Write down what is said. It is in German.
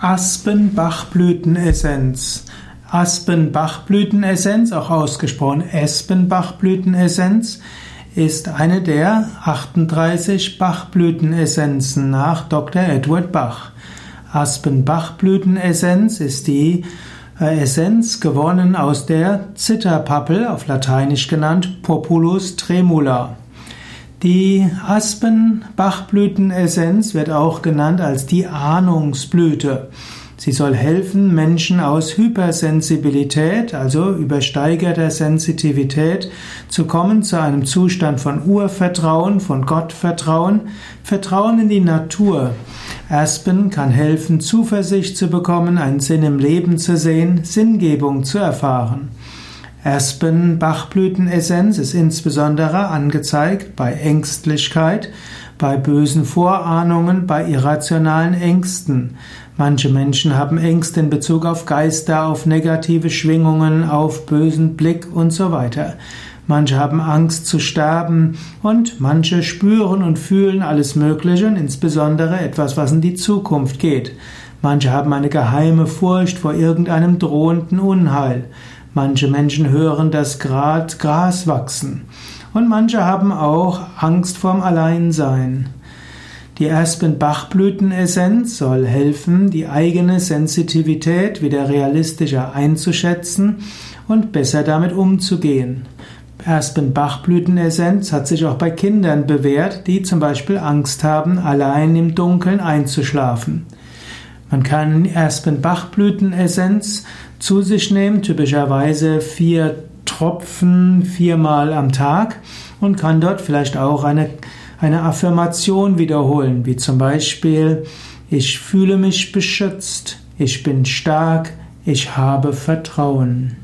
Aspenbachblütenessenz. Aspenbachblütenessenz, auch ausgesprochen Espenbachblütenessenz, ist eine der 38 Bachblütenessenzen nach Dr. Edward Bach. Aspenbachblütenessenz ist die äh, Essenz gewonnen aus der Zitterpappel, auf Lateinisch genannt Populus tremula. Die Aspenbachblütenessenz wird auch genannt als die Ahnungsblüte. Sie soll helfen, Menschen aus Hypersensibilität, also übersteigerter Sensitivität, zu kommen zu einem Zustand von Urvertrauen, von Gottvertrauen, Vertrauen in die Natur. Aspen kann helfen, Zuversicht zu bekommen, einen Sinn im Leben zu sehen, Sinngebung zu erfahren. Aspen-Bachblütenessenz ist insbesondere angezeigt bei Ängstlichkeit, bei bösen Vorahnungen, bei irrationalen Ängsten. Manche Menschen haben Ängste in Bezug auf Geister, auf negative Schwingungen, auf bösen Blick und so weiter. Manche haben Angst zu sterben und manche spüren und fühlen alles Mögliche und insbesondere etwas, was in die Zukunft geht. Manche haben eine geheime Furcht vor irgendeinem drohenden Unheil. Manche Menschen hören das Gras wachsen. Und manche haben auch Angst vorm Alleinsein. Die Aspen-Bachblütenessenz soll helfen, die eigene Sensitivität wieder realistischer einzuschätzen und besser damit umzugehen. Aspen-Bachblütenessenz hat sich auch bei Kindern bewährt, die zum Beispiel Angst haben, allein im Dunkeln einzuschlafen. Man kann Aspen-Bachblütenessenz zu sich nehmen, typischerweise vier Tropfen viermal am Tag und kann dort vielleicht auch eine, eine Affirmation wiederholen, wie zum Beispiel Ich fühle mich beschützt, ich bin stark, ich habe Vertrauen.